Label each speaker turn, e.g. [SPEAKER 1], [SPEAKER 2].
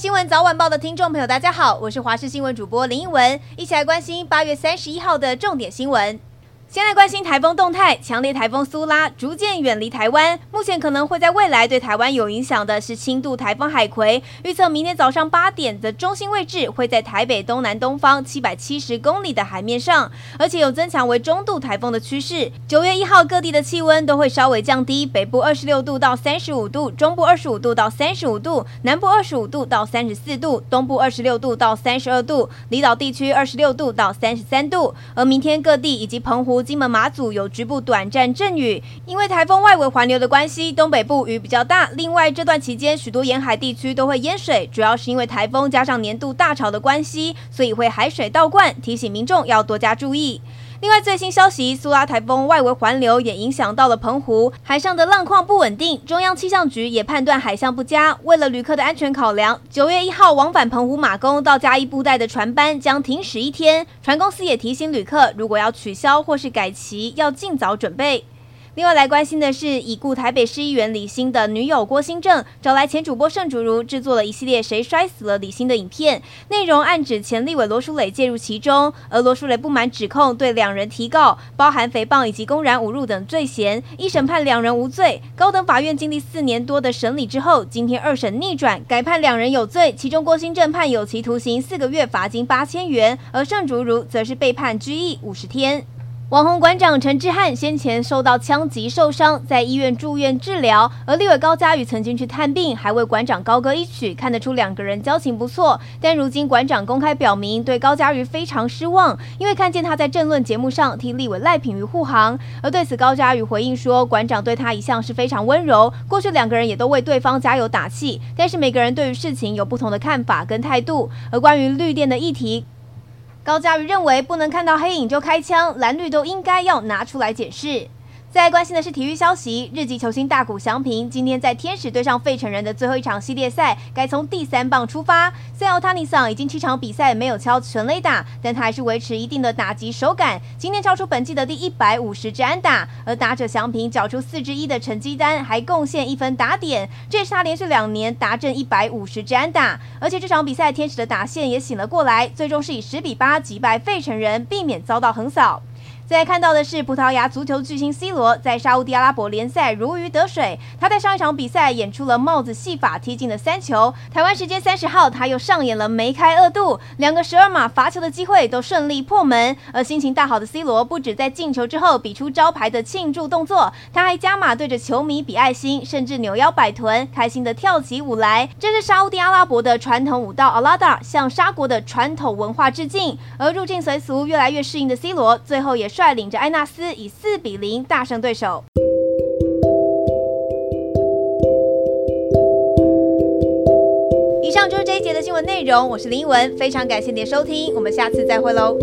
[SPEAKER 1] 新闻早晚报的听众朋友，大家好，我是华视新闻主播林英文，一起来关心八月三十一号的重点新闻。先来关心台风动态，强烈台风苏拉逐渐远离台湾，目前可能会在未来对台湾有影响的是轻度台风海葵。预测明天早上八点的中心位置会在台北东南东方七百七十公里的海面上，而且有增强为中度台风的趋势。九月一号各地的气温都会稍微降低，北部二十六度到三十五度，中部二十五度到三十五度，南部二十五度到三十四度，东部二十六度到三十二度，离岛地区二十六度到三十三度。而明天各地以及澎湖。金门、马祖有局部短暂阵雨，因为台风外围环流的关系，东北部雨比较大。另外，这段期间许多沿海地区都会淹水，主要是因为台风加上年度大潮的关系，所以会海水倒灌，提醒民众要多加注意。另外，最新消息，苏拉台风外围环流也影响到了澎湖，海上的浪况不稳定。中央气象局也判断海象不佳，为了旅客的安全考量，九月一号往返澎湖马公到嘉义布袋的船班将停驶一天。船公司也提醒旅客，如果要取消或是改期，要尽早准备。另外来关心的是，已故台北市议员李欣的女友郭新正找来前主播盛竹如制作了一系列“谁摔死了李欣”的影片，内容暗指前立委罗淑蕾介入其中，而罗淑蕾不满指控，对两人提告，包含诽谤以及公然侮辱等罪嫌，一审判两人无罪。高等法院经历四年多的审理之后，今天二审逆转，改判两人有罪，其中郭新正判有期徒刑四个月，罚金八千元，而盛竹如则是被判拘役五十天。网红馆长陈志汉先前受到枪击受伤，在医院住院治疗。而立委高嘉宇曾经去探病，还为馆长高歌一曲，看得出两个人交情不错。但如今馆长公开表明对高嘉宇非常失望，因为看见他在政论节目上替立委赖品妤护航。而对此高嘉宇回应说，馆长对他一向是非常温柔，过去两个人也都为对方加油打气。但是每个人对于事情有不同的看法跟态度。而关于绿电的议题。高嘉瑜认为，不能看到黑影就开枪，蓝绿都应该要拿出来解释。再关心的是体育消息，日籍球星大谷翔平今天在天使对上费城人的最后一场系列赛，改从第三棒出发。虽然奥塔尼桑已经七场比赛没有敲全垒打，但他还是维持一定的打击手感。今天敲出本季的第一百五十支安打，而打者翔平缴出四支一的成绩单，还贡献一分打点，这也是他连续两年达阵一百五十支安打。而且这场比赛天使的打线也醒了过来，最终是以十比八击败费城人，避免遭到横扫。再来看到的是葡萄牙足球巨星 C 罗在沙乌地阿拉伯联赛如鱼得水，他在上一场比赛演出了帽子戏法，踢进了三球。台湾时间三十号，他又上演了梅开二度，两个十二码罚球的机会都顺利破门。而心情大好的 C 罗不止在进球之后比出招牌的庆祝动作，他还加码对着球迷比爱心，甚至扭腰摆臀，开心的跳起舞来。这是沙乌地阿拉伯的传统舞蹈阿拉达，向沙国的传统文化致敬。而入境随俗、越来越适应的 C 罗，最后也是。率领着埃纳斯以四比零大胜对手。以上就是这一节的新闻内容，我是林文，非常感谢你的收听，我们下次再会喽。